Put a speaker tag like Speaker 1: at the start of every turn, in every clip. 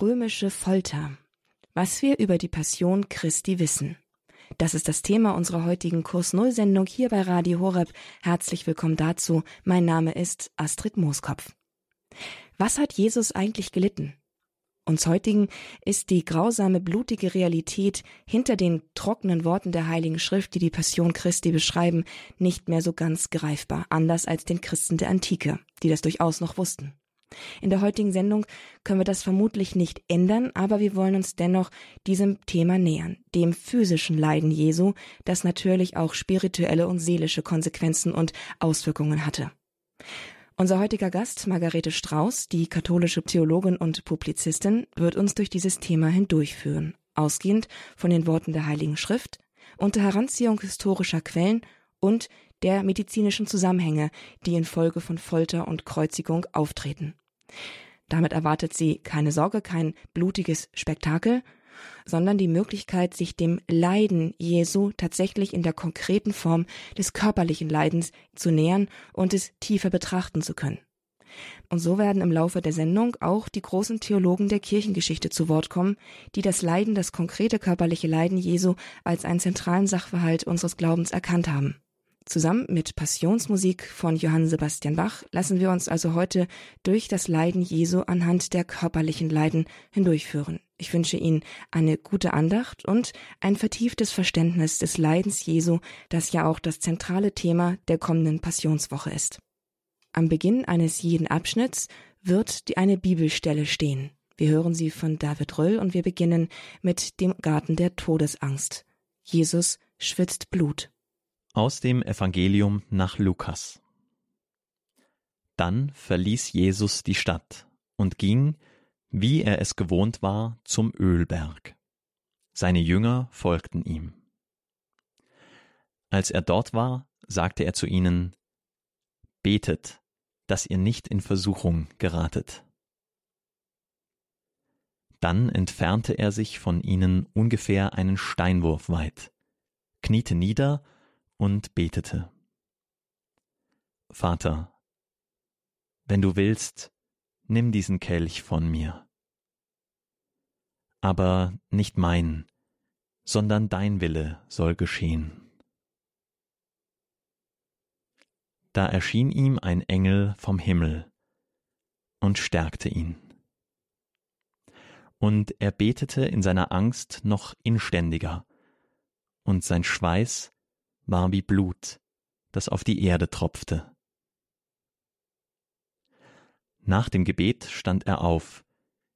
Speaker 1: Römische Folter. Was wir über die Passion Christi wissen. Das ist das Thema unserer heutigen Kurs Null Sendung hier bei Radio Horeb. Herzlich willkommen dazu. Mein Name ist Astrid Mooskopf. Was hat Jesus eigentlich gelitten? Uns heutigen ist die grausame, blutige Realität hinter den trockenen Worten der Heiligen Schrift, die die Passion Christi beschreiben, nicht mehr so ganz greifbar, anders als den Christen der Antike, die das durchaus noch wussten. In der heutigen Sendung können wir das vermutlich nicht ändern, aber wir wollen uns dennoch diesem Thema nähern, dem physischen Leiden Jesu, das natürlich auch spirituelle und seelische Konsequenzen und Auswirkungen hatte. Unser heutiger Gast, Margarete Strauß, die katholische Theologin und Publizistin, wird uns durch dieses Thema hindurchführen, ausgehend von den Worten der Heiligen Schrift, unter Heranziehung historischer Quellen und der medizinischen Zusammenhänge, die infolge von Folter und Kreuzigung auftreten. Damit erwartet sie keine Sorge, kein blutiges Spektakel, sondern die Möglichkeit, sich dem Leiden Jesu tatsächlich in der konkreten Form des körperlichen Leidens zu nähern und es tiefer betrachten zu können. Und so werden im Laufe der Sendung auch die großen Theologen der Kirchengeschichte zu Wort kommen, die das Leiden, das konkrete körperliche Leiden Jesu als einen zentralen Sachverhalt unseres Glaubens erkannt haben. Zusammen mit Passionsmusik von Johann Sebastian Bach lassen wir uns also heute durch das Leiden Jesu anhand der körperlichen Leiden hindurchführen. Ich wünsche Ihnen eine gute Andacht und ein vertieftes Verständnis des Leidens Jesu, das ja auch das zentrale Thema der kommenden Passionswoche ist. Am Beginn eines jeden Abschnitts wird die eine Bibelstelle stehen. Wir hören sie von David Röll und wir beginnen mit dem Garten der Todesangst. Jesus schwitzt Blut.
Speaker 2: Aus dem Evangelium nach Lukas. Dann verließ Jesus die Stadt und ging, wie er es gewohnt war, zum Ölberg. Seine Jünger folgten ihm. Als er dort war, sagte er zu ihnen, Betet, dass ihr nicht in Versuchung geratet. Dann entfernte er sich von ihnen ungefähr einen Steinwurf weit, kniete nieder und betete. Vater, wenn du willst, nimm diesen Kelch von mir. Aber nicht mein, sondern dein Wille soll geschehen. Da erschien ihm ein Engel vom Himmel und stärkte ihn. Und er betete in seiner Angst noch inständiger, und sein Schweiß war wie Blut, das auf die Erde tropfte. Nach dem Gebet stand er auf,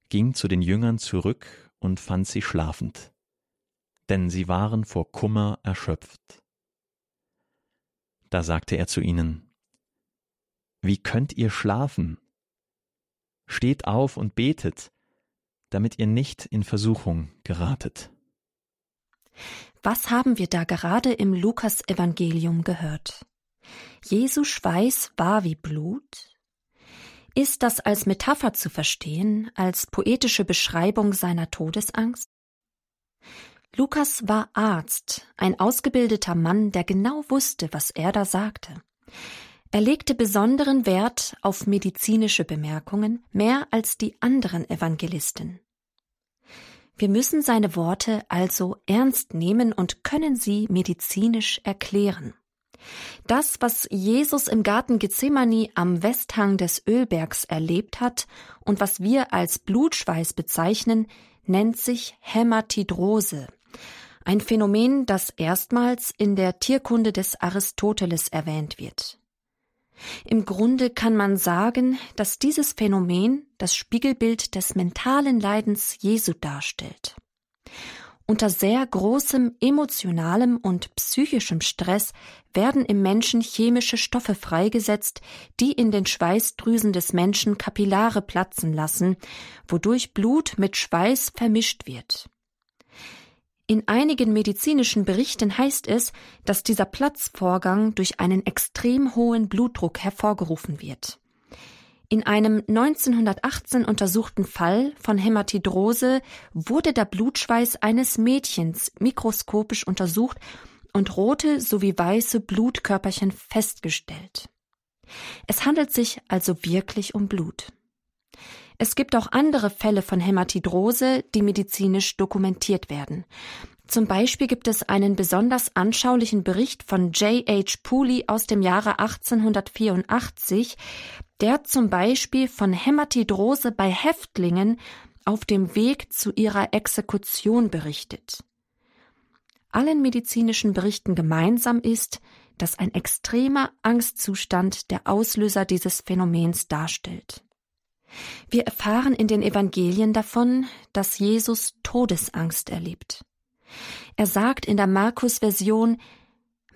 Speaker 2: ging zu den Jüngern zurück und fand sie schlafend, denn sie waren vor Kummer erschöpft. Da sagte er zu ihnen, Wie könnt ihr schlafen? Steht auf und betet, damit ihr nicht in Versuchung geratet.
Speaker 3: Was haben wir da gerade im Lukas-Evangelium gehört? Jesu Schweiß war wie Blut? Ist das als Metapher zu verstehen, als poetische Beschreibung seiner Todesangst? Lukas war Arzt, ein ausgebildeter Mann, der genau wusste, was er da sagte. Er legte besonderen Wert auf medizinische Bemerkungen, mehr als die anderen Evangelisten. Wir müssen seine Worte also ernst nehmen und können sie medizinisch erklären. Das, was Jesus im Garten Gethsemane am Westhang des Ölbergs erlebt hat und was wir als Blutschweiß bezeichnen, nennt sich Hämatidrose. Ein Phänomen, das erstmals in der Tierkunde des Aristoteles erwähnt wird. Im Grunde kann man sagen, dass dieses Phänomen das Spiegelbild des mentalen Leidens Jesu darstellt. Unter sehr großem emotionalem und psychischem Stress werden im Menschen chemische Stoffe freigesetzt, die in den Schweißdrüsen des Menschen Kapillare platzen lassen, wodurch Blut mit Schweiß vermischt wird. In einigen medizinischen Berichten heißt es, dass dieser Platzvorgang durch einen extrem hohen Blutdruck hervorgerufen wird. In einem 1918 untersuchten Fall von Hämatidrose wurde der Blutschweiß eines Mädchens mikroskopisch untersucht und rote sowie weiße Blutkörperchen festgestellt. Es handelt sich also wirklich um Blut. Es gibt auch andere Fälle von Hämatidrose, die medizinisch dokumentiert werden. Zum Beispiel gibt es einen besonders anschaulichen Bericht von J. H. Pooley aus dem Jahre 1884, der zum Beispiel von Hämatidrose bei Häftlingen auf dem Weg zu ihrer Exekution berichtet. Allen medizinischen Berichten gemeinsam ist, dass ein extremer Angstzustand der Auslöser dieses Phänomens darstellt. Wir erfahren in den Evangelien davon, dass Jesus Todesangst erlebt. Er sagt in der Markus-Version,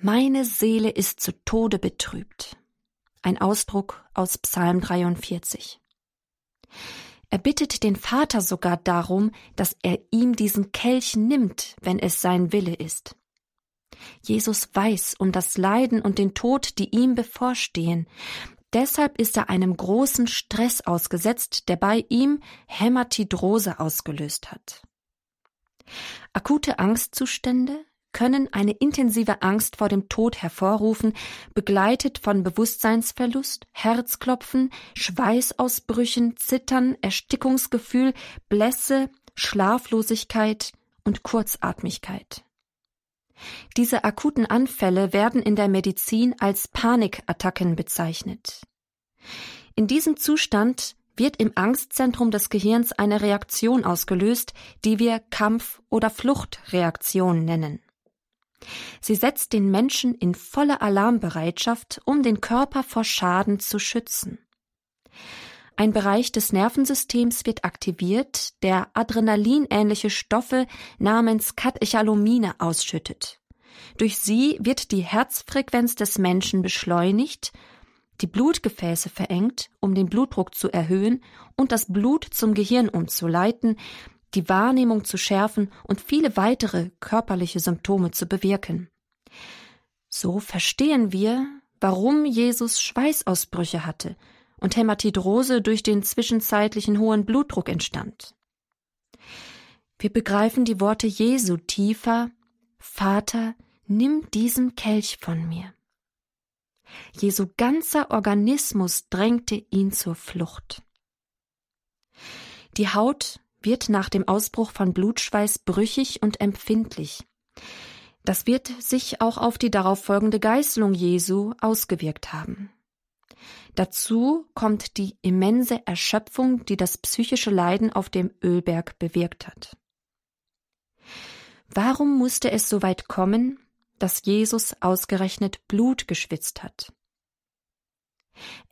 Speaker 3: meine Seele ist zu Tode betrübt. Ein Ausdruck aus Psalm 43. Er bittet den Vater sogar darum, dass er ihm diesen Kelch nimmt, wenn es sein Wille ist. Jesus weiß um das Leiden und den Tod, die ihm bevorstehen. Deshalb ist er einem großen Stress ausgesetzt, der bei ihm Hämatidrose ausgelöst hat. Akute Angstzustände können eine intensive Angst vor dem Tod hervorrufen, begleitet von Bewusstseinsverlust, Herzklopfen, Schweißausbrüchen, Zittern, Erstickungsgefühl, Blässe, Schlaflosigkeit und Kurzatmigkeit. Diese akuten Anfälle werden in der Medizin als Panikattacken bezeichnet. In diesem Zustand wird im Angstzentrum des Gehirns eine Reaktion ausgelöst, die wir Kampf- oder Fluchtreaktion nennen. Sie setzt den Menschen in volle Alarmbereitschaft, um den Körper vor Schaden zu schützen. Ein Bereich des Nervensystems wird aktiviert, der adrenalinähnliche Stoffe namens Katecholamine ausschüttet. Durch sie wird die Herzfrequenz des Menschen beschleunigt die Blutgefäße verengt, um den Blutdruck zu erhöhen und das Blut zum Gehirn umzuleiten, die Wahrnehmung zu schärfen und viele weitere körperliche Symptome zu bewirken. So verstehen wir, warum Jesus Schweißausbrüche hatte und Hämatidrose durch den zwischenzeitlichen hohen Blutdruck entstand. Wir begreifen die Worte Jesu tiefer Vater, nimm diesen Kelch von mir. Jesu ganzer Organismus drängte ihn zur Flucht. Die Haut wird nach dem Ausbruch von Blutschweiß brüchig und empfindlich. Das wird sich auch auf die darauffolgende Geißelung Jesu ausgewirkt haben. Dazu kommt die immense Erschöpfung, die das psychische Leiden auf dem Ölberg bewirkt hat. Warum musste es so weit kommen, dass Jesus ausgerechnet Blut geschwitzt hat.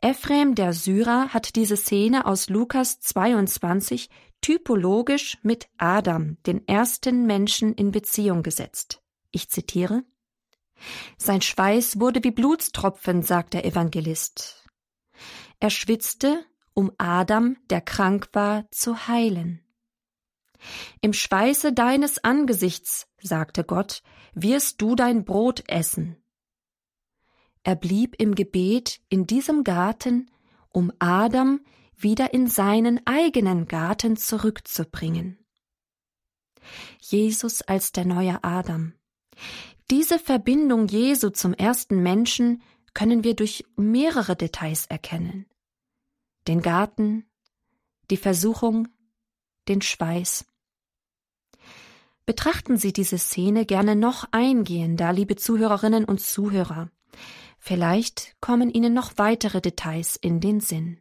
Speaker 3: Ephrem der Syrer hat diese Szene aus Lukas 22 typologisch mit Adam, den ersten Menschen, in Beziehung gesetzt. Ich zitiere Sein Schweiß wurde wie Blutstropfen, sagt der Evangelist. Er schwitzte, um Adam, der krank war, zu heilen. Im Schweiße deines Angesichts, sagte Gott, wirst du dein Brot essen. Er blieb im Gebet in diesem Garten, um Adam wieder in seinen eigenen Garten zurückzubringen. Jesus als der neue Adam. Diese Verbindung Jesu zum ersten Menschen können wir durch mehrere Details erkennen. Den Garten, die Versuchung, den Schweiß. Betrachten Sie diese Szene gerne noch eingehender, liebe Zuhörerinnen und Zuhörer. Vielleicht kommen Ihnen noch weitere Details in den Sinn.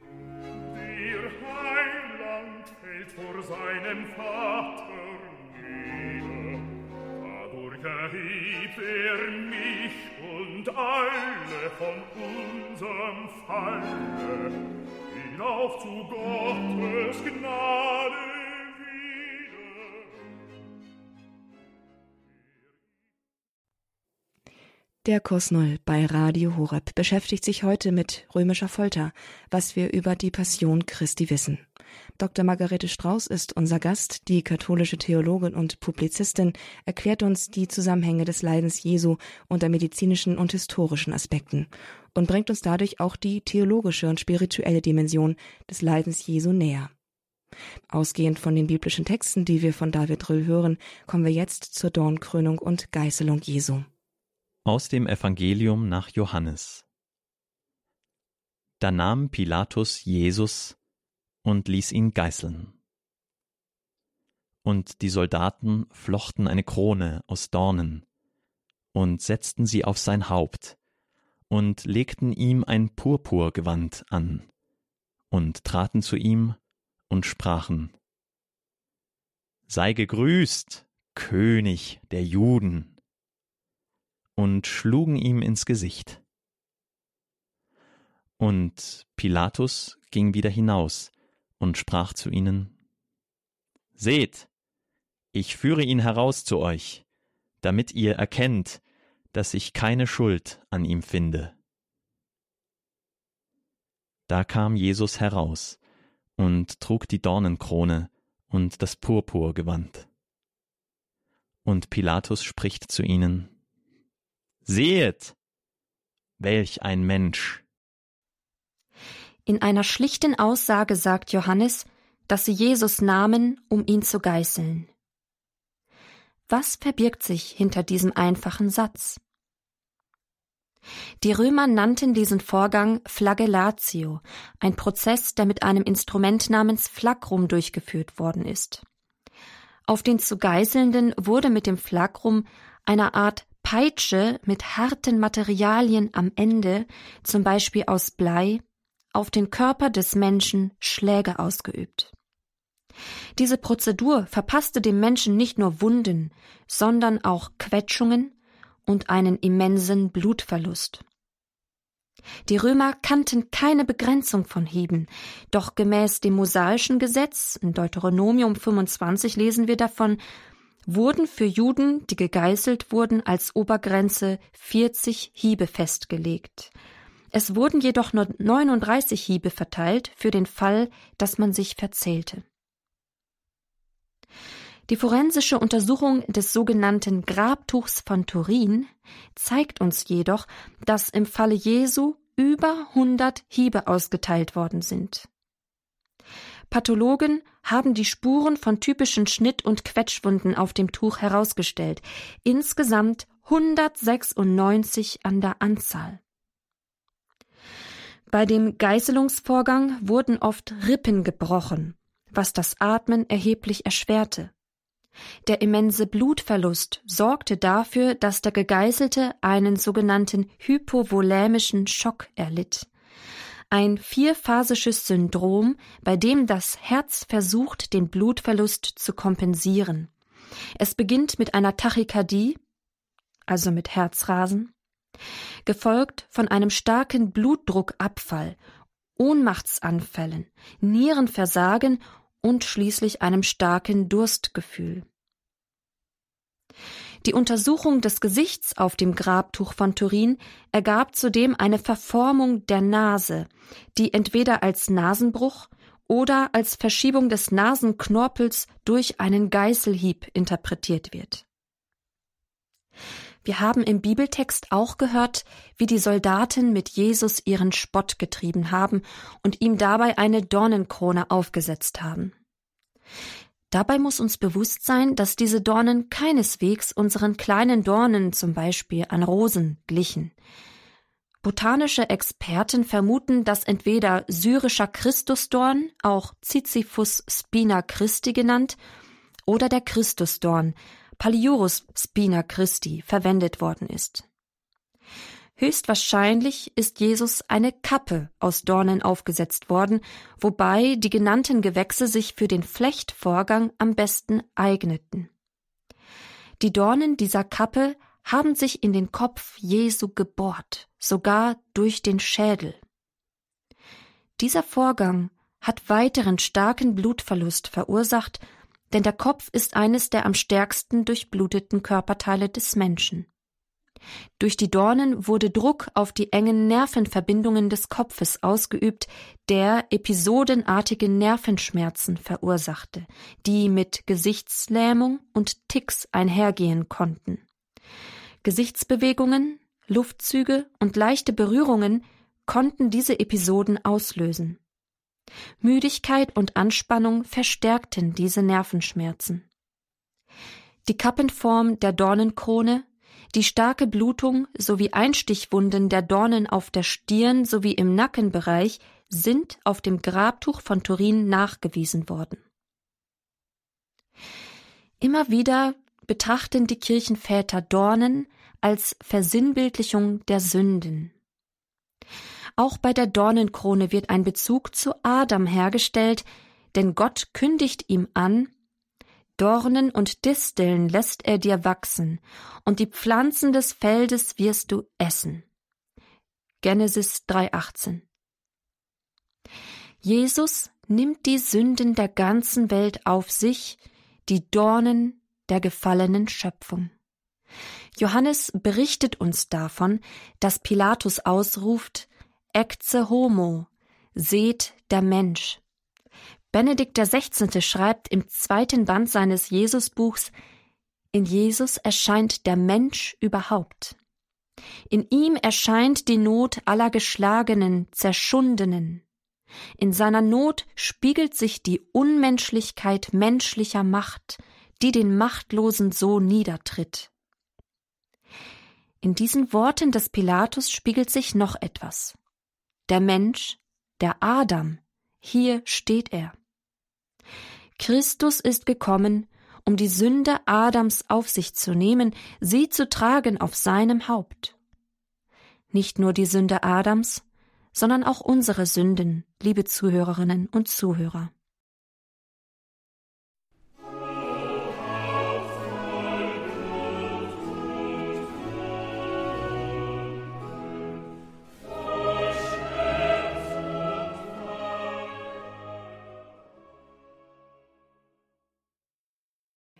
Speaker 4: Der Heiland fällt vor seinem Vater nieder. Dadurch erhebt er mich und alle von unserem Falle hinauf zu Gottes Gnade.
Speaker 1: Der Kurs Null bei Radio Horeb beschäftigt sich heute mit römischer Folter, was wir über die Passion Christi wissen. Dr. Margarete Strauß ist unser Gast, die katholische Theologin und Publizistin, erklärt uns die Zusammenhänge des Leidens Jesu unter medizinischen und historischen Aspekten und bringt uns dadurch auch die theologische und spirituelle Dimension des Leidens Jesu näher. Ausgehend von den biblischen Texten, die wir von David Röll hören, kommen wir jetzt zur Dornkrönung und Geißelung Jesu.
Speaker 2: Aus dem Evangelium nach Johannes. Da nahm Pilatus Jesus und ließ ihn geißeln. Und die Soldaten flochten eine Krone aus Dornen und setzten sie auf sein Haupt und legten ihm ein Purpurgewand an und traten zu ihm und sprachen Sei gegrüßt, König der Juden, und schlugen ihm ins Gesicht. Und Pilatus ging wieder hinaus und sprach zu ihnen Seht, ich führe ihn heraus zu euch, damit ihr erkennt, dass ich keine Schuld an ihm finde. Da kam Jesus heraus und trug die Dornenkrone und das Purpurgewand. Und Pilatus spricht zu ihnen, Sehet, welch ein Mensch!
Speaker 3: In einer schlichten Aussage sagt Johannes, dass sie Jesus nahmen, um ihn zu geißeln. Was verbirgt sich hinter diesem einfachen Satz? Die Römer nannten diesen Vorgang Flagellatio, ein Prozess, der mit einem Instrument namens Flagrum durchgeführt worden ist. Auf den zu Geißelnden wurde mit dem Flagrum eine Art Peitsche mit harten Materialien am Ende, zum Beispiel aus Blei, auf den Körper des Menschen Schläge ausgeübt. Diese Prozedur verpasste dem Menschen nicht nur Wunden, sondern auch Quetschungen, und einen immensen Blutverlust. Die Römer kannten keine Begrenzung von Hieben, doch gemäß dem mosaischen Gesetz in Deuteronomium 25 lesen wir davon, wurden für Juden, die gegeißelt wurden, als Obergrenze 40 Hiebe festgelegt. Es wurden jedoch nur 39 Hiebe verteilt für den Fall, dass man sich verzählte. Die forensische Untersuchung des sogenannten Grabtuchs von Turin zeigt uns jedoch, dass im Falle Jesu über 100 Hiebe ausgeteilt worden sind. Pathologen haben die Spuren von typischen Schnitt- und Quetschwunden auf dem Tuch herausgestellt, insgesamt 196 an der Anzahl. Bei dem Geißelungsvorgang wurden oft Rippen gebrochen, was das Atmen erheblich erschwerte. Der immense Blutverlust sorgte dafür, dass der Gegeißelte einen sogenannten hypovolämischen Schock erlitt. Ein vierphasisches Syndrom, bei dem das Herz versucht, den Blutverlust zu kompensieren. Es beginnt mit einer Tachykardie, also mit Herzrasen, gefolgt von einem starken Blutdruckabfall, Ohnmachtsanfällen, Nierenversagen und schließlich einem starken Durstgefühl. Die Untersuchung des Gesichts auf dem Grabtuch von Turin ergab zudem eine Verformung der Nase, die entweder als Nasenbruch oder als Verschiebung des Nasenknorpels durch einen Geißelhieb interpretiert wird. Wir haben im Bibeltext auch gehört, wie die Soldaten mit Jesus ihren Spott getrieben haben und ihm dabei eine Dornenkrone aufgesetzt haben. Dabei muss uns bewusst sein, dass diese Dornen keineswegs unseren kleinen Dornen, zum Beispiel an Rosen, glichen. Botanische Experten vermuten, dass entweder syrischer Christusdorn, auch Ziziphus spina Christi genannt, oder der Christusdorn, Paliurus spina Christi verwendet worden ist. Höchstwahrscheinlich ist Jesus eine Kappe aus Dornen aufgesetzt worden, wobei die genannten Gewächse sich für den Flechtvorgang am besten eigneten. Die Dornen dieser Kappe haben sich in den Kopf Jesu gebohrt, sogar durch den Schädel. Dieser Vorgang hat weiteren starken Blutverlust verursacht denn der Kopf ist eines der am stärksten durchbluteten Körperteile des Menschen. Durch die Dornen wurde Druck auf die engen Nervenverbindungen des Kopfes ausgeübt, der episodenartige Nervenschmerzen verursachte, die mit Gesichtslähmung und Ticks einhergehen konnten. Gesichtsbewegungen, Luftzüge und leichte Berührungen konnten diese Episoden auslösen. Müdigkeit und Anspannung verstärkten diese Nervenschmerzen. Die Kappenform der Dornenkrone, die starke Blutung sowie Einstichwunden der Dornen auf der Stirn sowie im Nackenbereich sind auf dem Grabtuch von Turin nachgewiesen worden. Immer wieder betrachten die Kirchenväter Dornen als Versinnbildlichung der Sünden. Auch bei der Dornenkrone wird ein Bezug zu Adam hergestellt, denn Gott kündigt ihm an, Dornen und Disteln lässt er dir wachsen, und die Pflanzen des Feldes wirst du essen. Genesis 3,18 Jesus nimmt die Sünden der ganzen Welt auf sich, die Dornen der gefallenen Schöpfung. Johannes berichtet uns davon, dass Pilatus ausruft, Ecce homo, seht der Mensch. Benedikt XVI. schreibt im zweiten Band seines Jesusbuchs, in Jesus erscheint der Mensch überhaupt. In ihm erscheint die Not aller Geschlagenen, Zerschundenen. In seiner Not spiegelt sich die Unmenschlichkeit menschlicher Macht, die den Machtlosen so niedertritt. In diesen Worten des Pilatus spiegelt sich noch etwas. Der Mensch, der Adam, hier steht er. Christus ist gekommen, um die Sünde Adams auf sich zu nehmen, sie zu tragen auf seinem Haupt. Nicht nur die Sünde Adams, sondern auch unsere Sünden, liebe Zuhörerinnen und Zuhörer.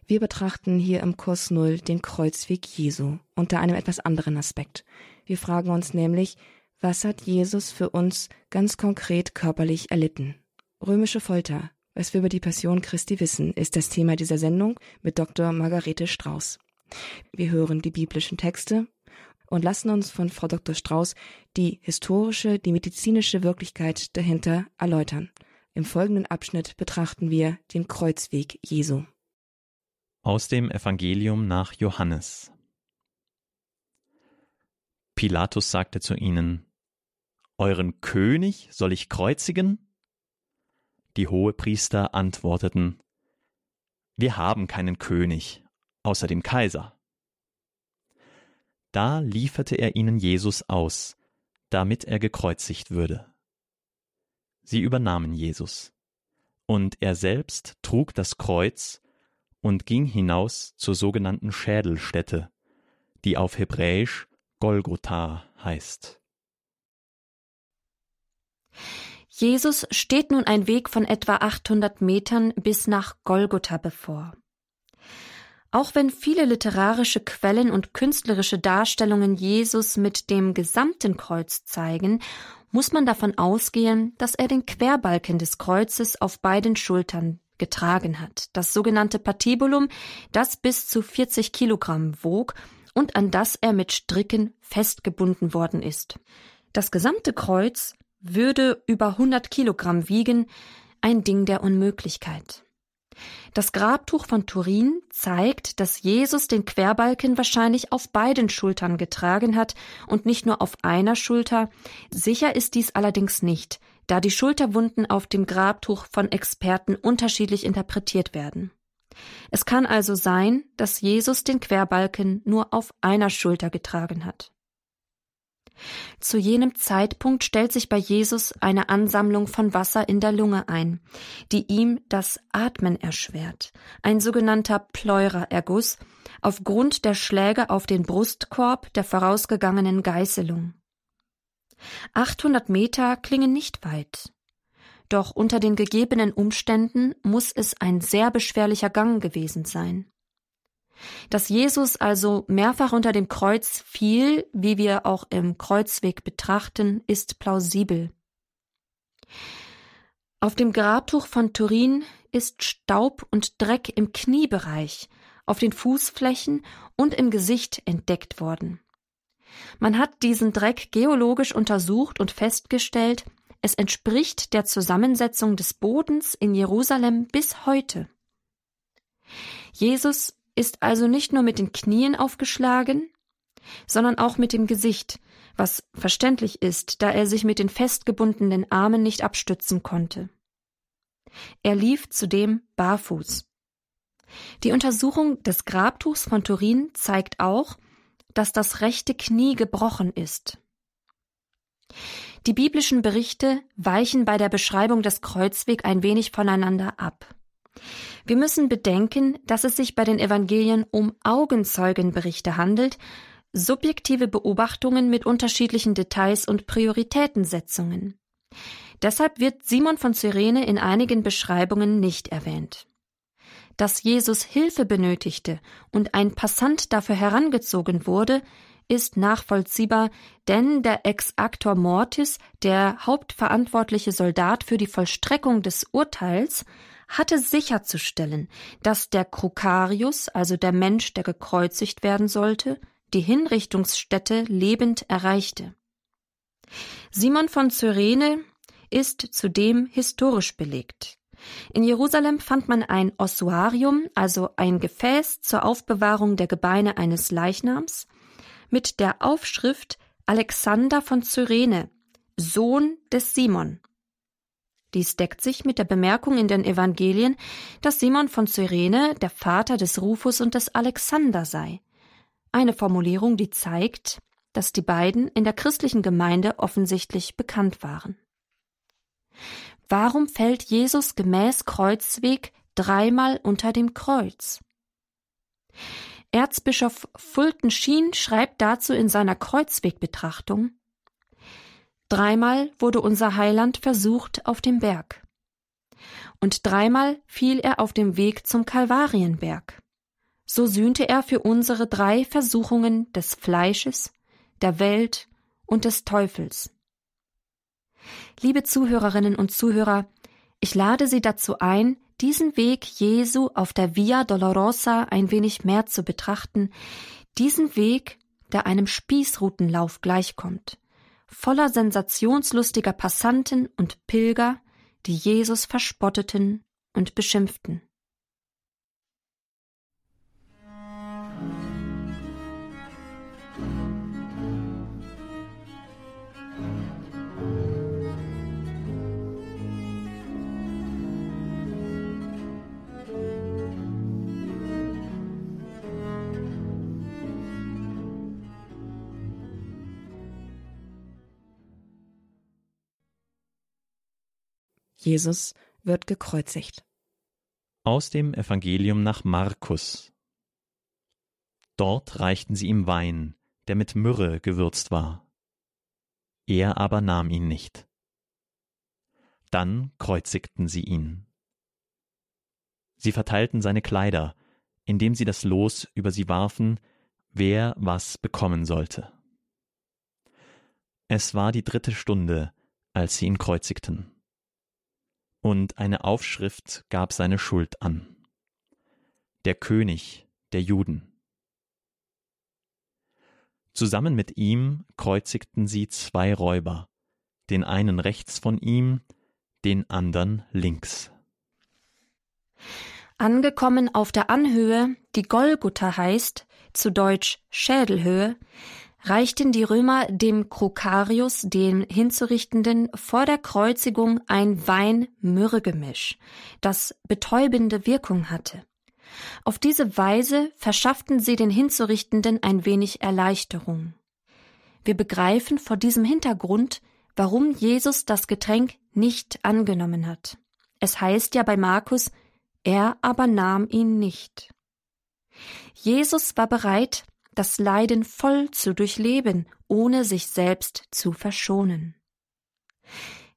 Speaker 1: Wir betrachten hier im Kurs Null den Kreuzweg Jesu unter einem etwas anderen Aspekt. Wir fragen uns nämlich, was hat Jesus für uns ganz konkret körperlich erlitten? Römische Folter. Was wir über die Passion Christi wissen, ist das Thema dieser Sendung mit Dr. Margarete Strauß. Wir hören die biblischen Texte und lassen uns von Frau Dr. Strauß die historische, die medizinische Wirklichkeit dahinter erläutern. Im folgenden Abschnitt betrachten wir den Kreuzweg Jesu.
Speaker 2: Aus dem Evangelium nach Johannes. Pilatus sagte zu ihnen, Euren König soll ich kreuzigen? Die Hohepriester antworteten, Wir haben keinen König, außer dem Kaiser. Da lieferte er ihnen Jesus aus, damit er gekreuzigt würde. Sie übernahmen Jesus, und er selbst trug das Kreuz und ging hinaus zur sogenannten Schädelstätte, die auf Hebräisch Golgotha heißt.
Speaker 3: Jesus steht nun ein Weg von etwa 800 Metern bis nach Golgotha bevor. Auch wenn viele literarische Quellen und künstlerische Darstellungen Jesus mit dem gesamten Kreuz zeigen, muss man davon ausgehen, dass er den Querbalken des Kreuzes auf beiden Schultern getragen hat, das sogenannte Patibulum, das bis zu 40 Kilogramm wog und an das er mit Stricken festgebunden worden ist. Das gesamte Kreuz würde über 100 Kilogramm wiegen, ein Ding der Unmöglichkeit. Das Grabtuch von Turin zeigt, dass Jesus den Querbalken wahrscheinlich auf beiden Schultern getragen hat und nicht nur auf einer Schulter. Sicher ist dies allerdings nicht, da die Schulterwunden auf dem Grabtuch von Experten unterschiedlich interpretiert werden. Es kann also sein, dass Jesus den Querbalken nur auf einer Schulter getragen hat. Zu jenem Zeitpunkt stellt sich bei Jesus eine Ansammlung von Wasser in der Lunge ein, die ihm das Atmen erschwert, ein sogenannter Pleuraerguss aufgrund der Schläge auf den Brustkorb der vorausgegangenen Geißelung. 800 Meter klingen nicht weit. Doch unter den gegebenen Umständen muss es ein sehr beschwerlicher Gang gewesen sein. Dass Jesus also mehrfach unter dem Kreuz fiel, wie wir auch im Kreuzweg betrachten, ist plausibel. Auf dem Grabtuch von Turin ist Staub und Dreck im Kniebereich, auf den Fußflächen und im Gesicht entdeckt worden. Man hat diesen Dreck geologisch untersucht und festgestellt, es entspricht der Zusammensetzung des Bodens in Jerusalem bis heute. Jesus ist also nicht nur mit den Knien aufgeschlagen, sondern auch mit dem Gesicht, was verständlich ist, da er sich mit den festgebundenen Armen nicht abstützen konnte. Er lief zudem barfuß. Die Untersuchung des Grabtuchs von Turin zeigt auch, dass das rechte Knie gebrochen ist. Die biblischen Berichte weichen bei der Beschreibung des Kreuzweg ein wenig voneinander ab. Wir müssen bedenken, dass es sich bei den Evangelien um Augenzeugenberichte handelt, subjektive Beobachtungen mit unterschiedlichen Details und Prioritätensetzungen. Deshalb wird Simon von Cyrene in einigen Beschreibungen nicht erwähnt. Dass Jesus Hilfe benötigte und ein Passant dafür herangezogen wurde, ist nachvollziehbar, denn der Ex-Actor Mortis, der hauptverantwortliche Soldat für die Vollstreckung des Urteils, hatte sicherzustellen, dass der Krokarius, also der Mensch, der gekreuzigt werden sollte, die Hinrichtungsstätte lebend erreichte. Simon von Cyrene ist zudem historisch belegt. In Jerusalem fand man ein Ossuarium, also ein Gefäß zur Aufbewahrung der Gebeine eines Leichnams, mit der Aufschrift Alexander von Cyrene, Sohn des Simon. Dies deckt sich mit der Bemerkung in den Evangelien, dass Simon von Cyrene der Vater des Rufus und des Alexander sei. Eine Formulierung, die zeigt, dass die beiden in der christlichen Gemeinde offensichtlich bekannt waren. Warum fällt Jesus gemäß Kreuzweg dreimal unter dem Kreuz? Erzbischof Fulton Sheen schreibt dazu in seiner Kreuzwegbetrachtung Dreimal wurde unser Heiland versucht auf dem Berg. Und dreimal fiel er auf dem Weg zum Kalvarienberg. So sühnte er für unsere drei Versuchungen des Fleisches, der Welt und des Teufels. Liebe Zuhörerinnen und Zuhörer, ich lade Sie dazu ein, diesen Weg Jesu auf der Via Dolorosa ein wenig mehr zu betrachten, diesen Weg, der einem Spießrutenlauf gleichkommt, voller sensationslustiger Passanten und Pilger, die Jesus verspotteten und beschimpften.
Speaker 1: Jesus wird gekreuzigt.
Speaker 2: Aus dem Evangelium nach Markus. Dort reichten sie ihm Wein, der mit Myrrhe gewürzt war. Er aber nahm ihn nicht. Dann kreuzigten sie ihn. Sie verteilten seine Kleider, indem sie das Los über sie warfen, wer was bekommen sollte. Es war die dritte Stunde, als sie ihn kreuzigten und eine Aufschrift gab seine Schuld an. Der König der Juden. Zusammen mit ihm kreuzigten sie zwei Räuber, den einen rechts von ihm, den andern links.
Speaker 3: Angekommen auf der Anhöhe, die Golgotha heißt, zu Deutsch Schädelhöhe, reichten die Römer dem Krokarius, dem Hinzurichtenden, vor der Kreuzigung ein Wein-Myrrhe-Gemisch, das betäubende Wirkung hatte. Auf diese Weise verschafften sie den Hinzurichtenden ein wenig Erleichterung. Wir begreifen vor diesem Hintergrund, warum Jesus das Getränk nicht angenommen hat. Es heißt ja bei Markus, er aber nahm ihn nicht. Jesus war bereit, das Leiden voll zu durchleben, ohne sich selbst zu verschonen.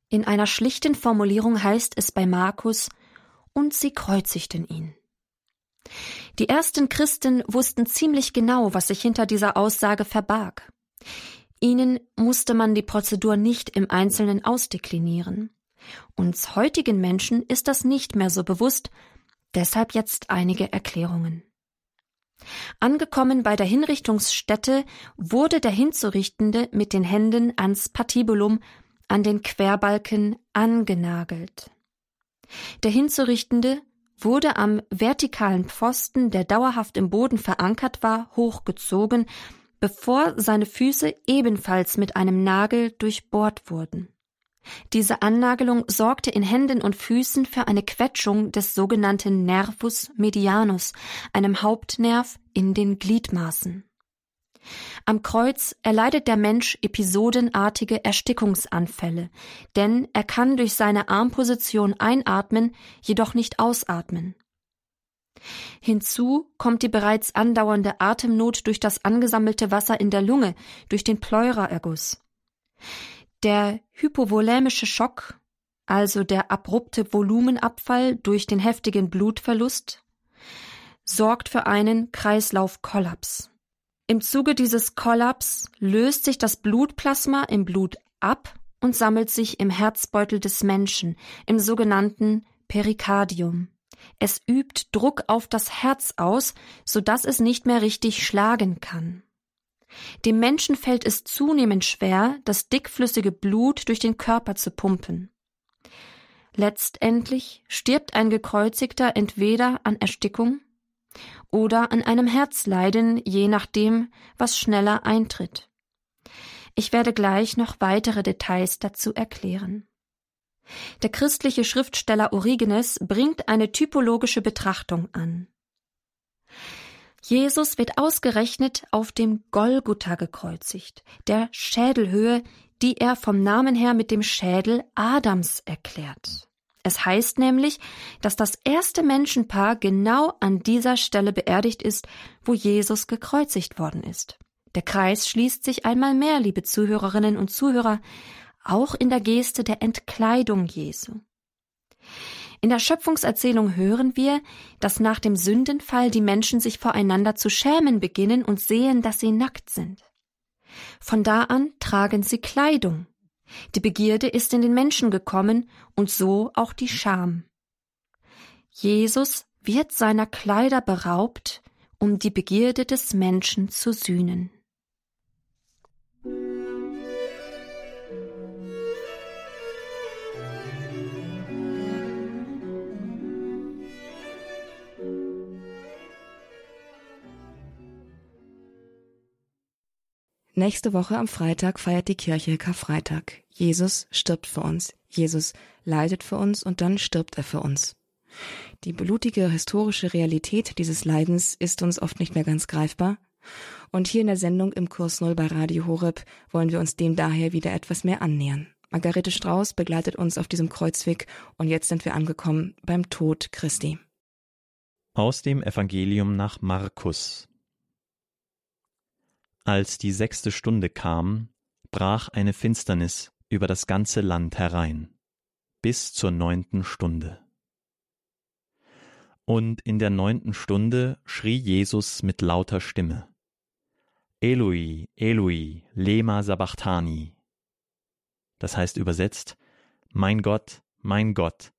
Speaker 3: In einer schlichten Formulierung heißt es bei Markus, und sie kreuzigten ihn. Die ersten Christen wussten ziemlich genau, was sich hinter dieser Aussage verbarg. Ihnen musste man die Prozedur nicht im Einzelnen ausdeklinieren. Uns heutigen Menschen ist das nicht mehr so bewusst, deshalb jetzt einige Erklärungen. Angekommen bei der Hinrichtungsstätte wurde der Hinzurichtende mit den Händen ans Patibulum, an den Querbalken angenagelt. Der Hinzurichtende wurde am vertikalen Pfosten, der dauerhaft im Boden verankert war, hochgezogen, bevor seine Füße ebenfalls mit einem Nagel durchbohrt wurden. Diese Annagelung sorgte in Händen und Füßen für eine Quetschung des sogenannten Nervus medianus, einem Hauptnerv in den Gliedmaßen. Am Kreuz erleidet der Mensch episodenartige Erstickungsanfälle, denn er kann durch seine Armposition einatmen, jedoch nicht ausatmen. Hinzu kommt die bereits andauernde Atemnot durch das angesammelte Wasser in der Lunge, durch den Pleuraerguss. Der hypovolämische Schock, also der abrupte Volumenabfall durch den heftigen Blutverlust, sorgt für einen Kreislaufkollaps. Im Zuge dieses Kollaps löst sich das Blutplasma im Blut ab und sammelt sich im Herzbeutel des Menschen, im sogenannten Perikardium. Es übt Druck auf das Herz aus, so dass es nicht mehr richtig schlagen kann. Dem Menschen fällt es zunehmend schwer, das dickflüssige Blut durch den Körper zu pumpen. Letztendlich stirbt ein Gekreuzigter entweder an Erstickung oder an einem Herzleiden, je nachdem, was schneller eintritt. Ich werde gleich noch weitere Details dazu erklären. Der christliche Schriftsteller Origenes bringt eine typologische Betrachtung an. Jesus wird ausgerechnet auf dem Golgotha gekreuzigt, der Schädelhöhe, die er vom Namen her mit dem Schädel Adams erklärt. Es heißt nämlich, dass das erste Menschenpaar genau an dieser Stelle beerdigt ist, wo Jesus gekreuzigt worden ist. Der Kreis schließt sich einmal mehr, liebe Zuhörerinnen und Zuhörer, auch in der Geste der Entkleidung Jesu. In der Schöpfungserzählung hören wir, dass nach dem Sündenfall die Menschen sich voreinander zu schämen beginnen und sehen, dass sie nackt sind. Von da an tragen sie Kleidung. Die Begierde ist in den Menschen gekommen und so auch die Scham. Jesus wird seiner Kleider beraubt, um die Begierde des Menschen zu sühnen.
Speaker 1: Nächste Woche am Freitag feiert die Kirche Karfreitag. Jesus stirbt für uns. Jesus leidet für uns und dann stirbt er für uns. Die blutige historische Realität dieses Leidens ist uns oft nicht mehr ganz greifbar. Und hier in der Sendung im Kurs Null bei Radio Horeb wollen wir uns dem daher wieder etwas mehr annähern. Margarete Strauß begleitet uns auf diesem Kreuzweg und jetzt sind wir angekommen beim Tod Christi.
Speaker 2: Aus dem Evangelium nach Markus. Als die sechste Stunde kam, brach eine Finsternis über das ganze Land herein, bis zur neunten Stunde. Und in der neunten Stunde schrie Jesus mit lauter Stimme, Eloi, Eloi, lema sabachthani. Das heißt übersetzt, Mein Gott, mein Gott,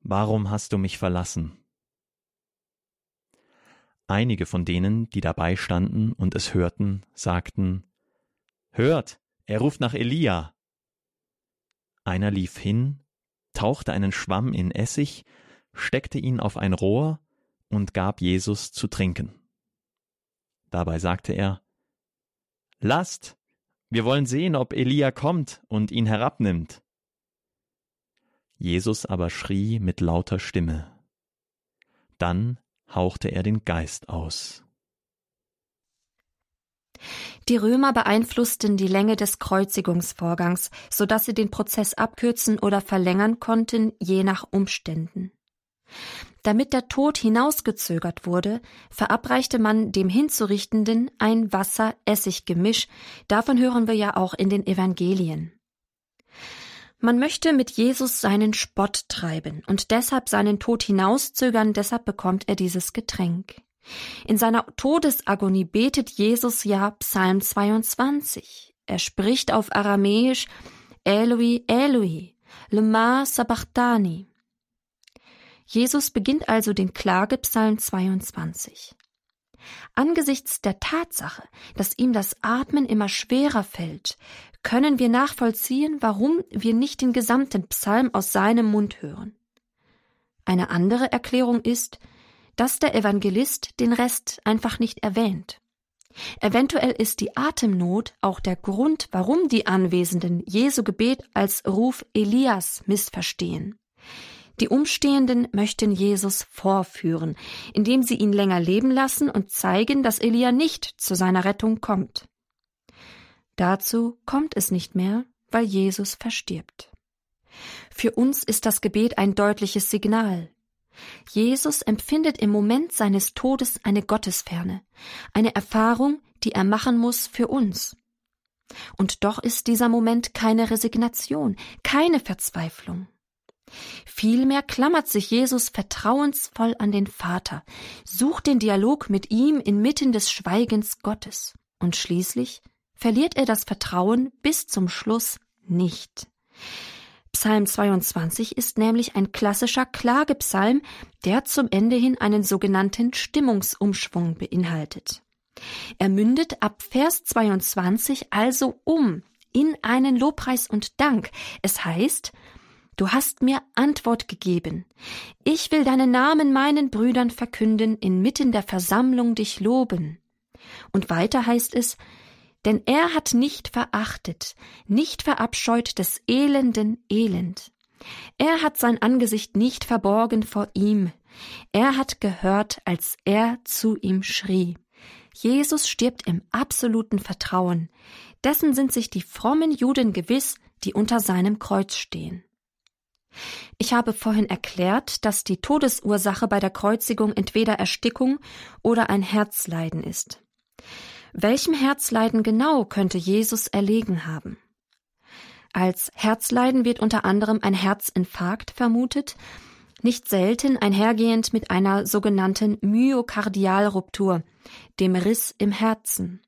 Speaker 2: warum hast du mich verlassen? Einige von denen, die dabei standen und es hörten, sagten Hört, er ruft nach Elia. Einer lief hin, tauchte einen Schwamm in Essig, steckte ihn auf ein Rohr und gab Jesus zu trinken. Dabei sagte er Lasst, wir wollen sehen, ob Elia kommt und ihn herabnimmt. Jesus aber schrie mit lauter Stimme. Dann hauchte er den Geist aus.
Speaker 3: Die Römer beeinflussten die Länge des Kreuzigungsvorgangs, so dass sie den Prozess abkürzen oder verlängern konnten, je nach Umständen. Damit der Tod hinausgezögert wurde, verabreichte man dem Hinzurichtenden ein Wasser-Essig-Gemisch, davon hören wir ja auch in den Evangelien. Man möchte mit Jesus seinen Spott treiben und deshalb seinen Tod hinauszögern, deshalb bekommt er dieses Getränk. In seiner Todesagonie betet Jesus ja Psalm 22. Er spricht auf Aramäisch Eloi, Eloi, lema sabachthani. Jesus beginnt also den Klagepsalm 22. Angesichts der Tatsache, dass ihm das Atmen immer schwerer fällt, können wir nachvollziehen, warum wir nicht den gesamten Psalm aus seinem Mund hören. Eine andere Erklärung ist, dass der Evangelist den Rest einfach nicht erwähnt. Eventuell ist die Atemnot auch der Grund, warum die Anwesenden Jesu Gebet als Ruf Elias missverstehen. Die Umstehenden möchten Jesus vorführen, indem sie ihn länger leben lassen und zeigen, dass Elia nicht zu seiner Rettung kommt. Dazu kommt es nicht mehr, weil Jesus verstirbt. Für uns ist das Gebet ein deutliches Signal. Jesus empfindet im Moment seines Todes eine Gottesferne, eine Erfahrung, die er machen muss für uns. Und doch ist dieser Moment keine Resignation, keine Verzweiflung. Vielmehr klammert sich Jesus vertrauensvoll an den Vater, sucht den Dialog mit ihm inmitten des Schweigens Gottes. Und schließlich verliert er das Vertrauen bis zum Schluss nicht. Psalm 22 ist nämlich ein klassischer Klagepsalm, der zum Ende hin einen sogenannten Stimmungsumschwung beinhaltet. Er mündet ab Vers 22 also um in einen Lobpreis und Dank. Es heißt, Du hast mir Antwort gegeben. Ich will deinen Namen meinen Brüdern verkünden, inmitten der Versammlung dich loben. Und weiter heißt es, denn er hat nicht verachtet, nicht verabscheut des elenden Elend. Er hat sein Angesicht nicht verborgen vor ihm. Er hat gehört, als er zu ihm schrie. Jesus stirbt im absoluten Vertrauen. Dessen sind sich die frommen Juden gewiss, die unter seinem Kreuz stehen. Ich habe vorhin erklärt, dass die Todesursache bei der Kreuzigung entweder Erstickung oder ein Herzleiden ist. Welchem Herzleiden genau könnte Jesus erlegen haben? Als Herzleiden wird unter anderem ein Herzinfarkt vermutet, nicht selten einhergehend mit einer sogenannten Myokardialruptur, dem Riss im Herzen.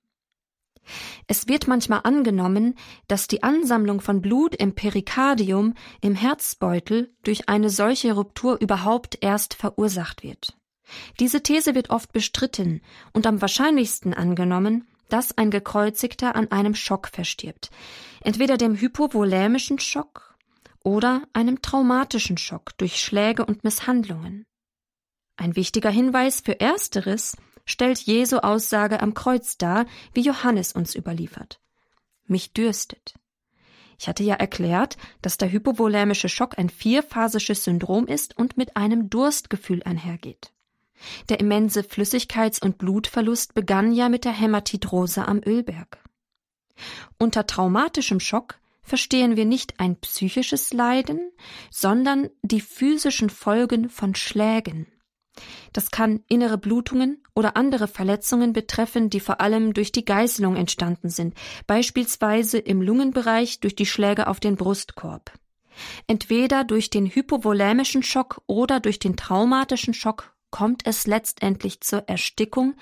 Speaker 3: Es wird manchmal angenommen, dass die Ansammlung von Blut im Perikardium, im Herzbeutel, durch eine solche Ruptur überhaupt erst verursacht wird. Diese These wird oft bestritten und am wahrscheinlichsten angenommen, dass ein Gekreuzigter an einem Schock verstirbt, entweder dem hypovolämischen Schock oder einem traumatischen Schock durch Schläge und Misshandlungen. Ein wichtiger Hinweis für ersteres stellt Jesu Aussage am Kreuz dar, wie Johannes uns überliefert. Mich dürstet. Ich hatte ja erklärt, dass der hypovolämische Schock ein vierphasisches Syndrom ist und mit einem Durstgefühl einhergeht. Der immense Flüssigkeits- und Blutverlust begann ja mit der Hämatidrose am Ölberg. Unter traumatischem Schock verstehen wir nicht ein psychisches Leiden, sondern die physischen Folgen von Schlägen. Das kann innere Blutungen oder andere Verletzungen betreffen, die vor allem durch die Geißelung entstanden sind, beispielsweise im Lungenbereich durch die Schläge auf den Brustkorb. Entweder durch den hypovolämischen Schock oder durch den traumatischen Schock kommt es letztendlich zur Erstickung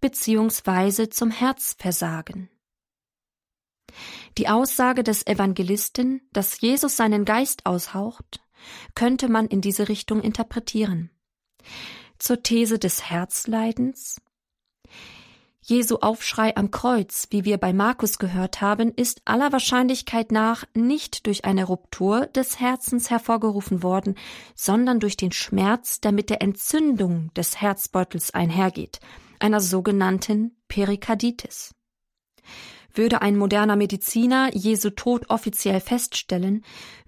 Speaker 3: bzw. zum Herzversagen. Die Aussage des Evangelisten, dass Jesus seinen Geist aushaucht, könnte man in diese Richtung interpretieren. Zur These des Herzleidens Jesu Aufschrei am Kreuz, wie wir bei Markus gehört haben, ist aller Wahrscheinlichkeit nach nicht durch eine Ruptur des Herzens hervorgerufen worden, sondern durch den Schmerz, der mit der Entzündung des Herzbeutels einhergeht, einer sogenannten Perikarditis. Würde ein moderner Mediziner Jesu Tod offiziell feststellen,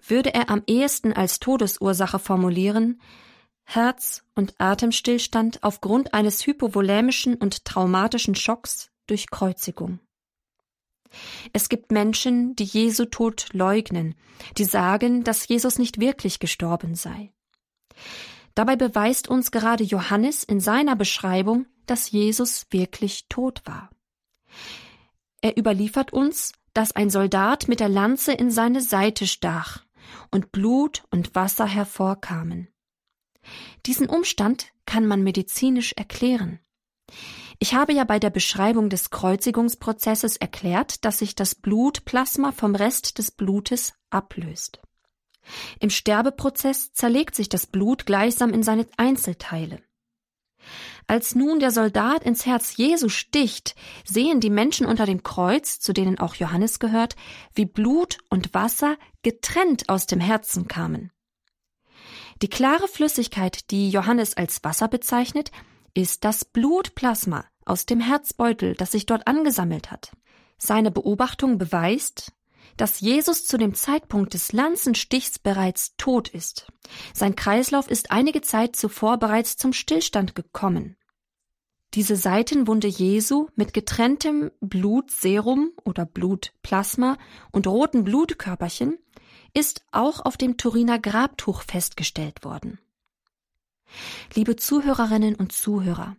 Speaker 3: würde er am ehesten als Todesursache formulieren, Herz- und Atemstillstand aufgrund eines hypovolämischen und traumatischen Schocks durch Kreuzigung. Es gibt Menschen, die Jesu Tod leugnen, die sagen, dass Jesus nicht wirklich gestorben sei. Dabei beweist uns gerade Johannes in seiner Beschreibung, dass Jesus wirklich tot war. Er überliefert uns, dass ein Soldat mit der Lanze in seine Seite stach und Blut und Wasser hervorkamen. Diesen Umstand kann man medizinisch erklären. Ich habe ja bei der Beschreibung des Kreuzigungsprozesses erklärt, dass sich das Blutplasma vom Rest des Blutes ablöst. Im Sterbeprozess zerlegt sich das Blut gleichsam in seine Einzelteile. Als nun der Soldat ins Herz Jesu sticht, sehen die Menschen unter dem Kreuz, zu denen auch Johannes gehört, wie Blut und Wasser getrennt aus dem Herzen kamen. Die klare Flüssigkeit, die Johannes als Wasser bezeichnet, ist das Blutplasma, aus dem Herzbeutel, das sich dort angesammelt hat. Seine Beobachtung beweist, dass Jesus zu dem Zeitpunkt des Lanzenstichs bereits tot ist. Sein Kreislauf ist einige Zeit zuvor bereits zum Stillstand gekommen. Diese Seitenwunde Jesu mit getrenntem Blutserum oder Blutplasma und roten Blutkörperchen ist auch auf dem Turiner Grabtuch festgestellt worden. Liebe Zuhörerinnen und Zuhörer,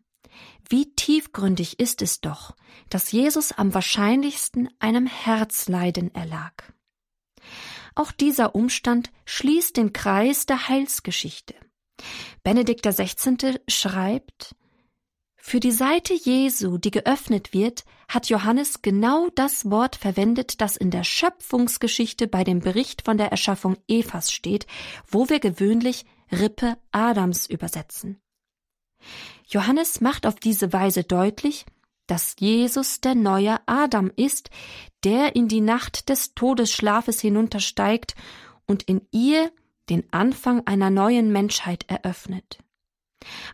Speaker 3: wie tiefgründig ist es doch, dass Jesus am wahrscheinlichsten einem Herzleiden erlag. Auch dieser Umstand schließt den Kreis der Heilsgeschichte. Benedikt XVI. schreibt, für die Seite Jesu, die geöffnet wird, hat Johannes genau das Wort verwendet, das in der Schöpfungsgeschichte bei dem Bericht von der Erschaffung Evas steht, wo wir gewöhnlich Rippe Adams übersetzen. Johannes macht auf diese Weise deutlich, dass Jesus der neue Adam ist, der in die Nacht des Todesschlafes hinuntersteigt und in ihr den Anfang einer neuen Menschheit eröffnet.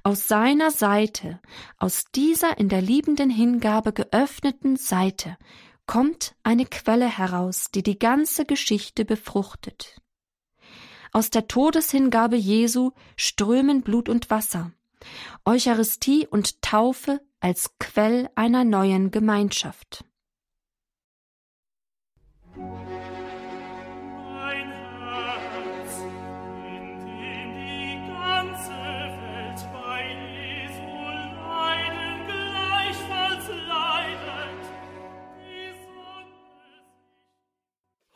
Speaker 3: Aus seiner Seite, aus dieser in der liebenden Hingabe geöffneten Seite, kommt eine Quelle heraus, die die ganze Geschichte befruchtet. Aus der Todeshingabe Jesu strömen Blut und Wasser, Eucharistie und Taufe als Quell einer neuen Gemeinschaft.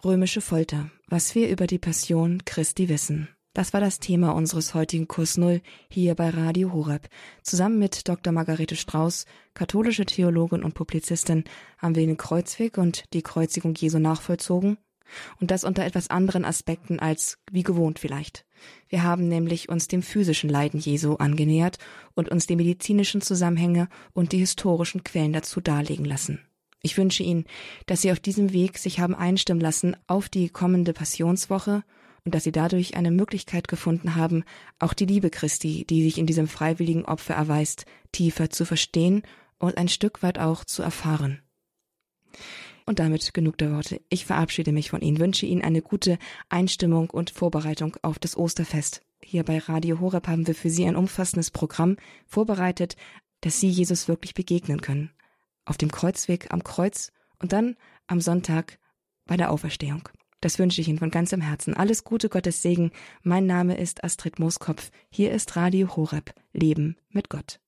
Speaker 1: Römische Folter. Was wir über die Passion Christi wissen. Das war das Thema unseres heutigen Kurs Null hier bei Radio Horeb. Zusammen mit Dr. Margarete Strauß, katholische Theologin und Publizistin, haben wir den Kreuzweg und die Kreuzigung Jesu nachvollzogen. Und das unter etwas anderen Aspekten als wie gewohnt vielleicht. Wir haben nämlich uns dem physischen Leiden Jesu angenähert und uns die medizinischen Zusammenhänge und die historischen Quellen dazu darlegen lassen. Ich wünsche Ihnen, dass Sie auf diesem Weg sich haben einstimmen lassen auf die kommende Passionswoche und dass Sie dadurch eine Möglichkeit gefunden haben, auch die Liebe Christi, die sich in diesem freiwilligen Opfer erweist, tiefer zu verstehen und ein Stück weit auch zu erfahren. Und damit genug der Worte. Ich verabschiede mich von Ihnen, wünsche Ihnen eine gute Einstimmung und Vorbereitung auf das Osterfest. Hier bei Radio Horeb haben wir für Sie ein umfassendes Programm vorbereitet, dass Sie Jesus wirklich begegnen können auf dem Kreuzweg am Kreuz und dann am Sonntag bei der Auferstehung. Das wünsche ich Ihnen von ganzem Herzen. Alles Gute, Gottes Segen. Mein Name ist Astrid Mooskopf. Hier ist Radio Horeb. Leben mit Gott.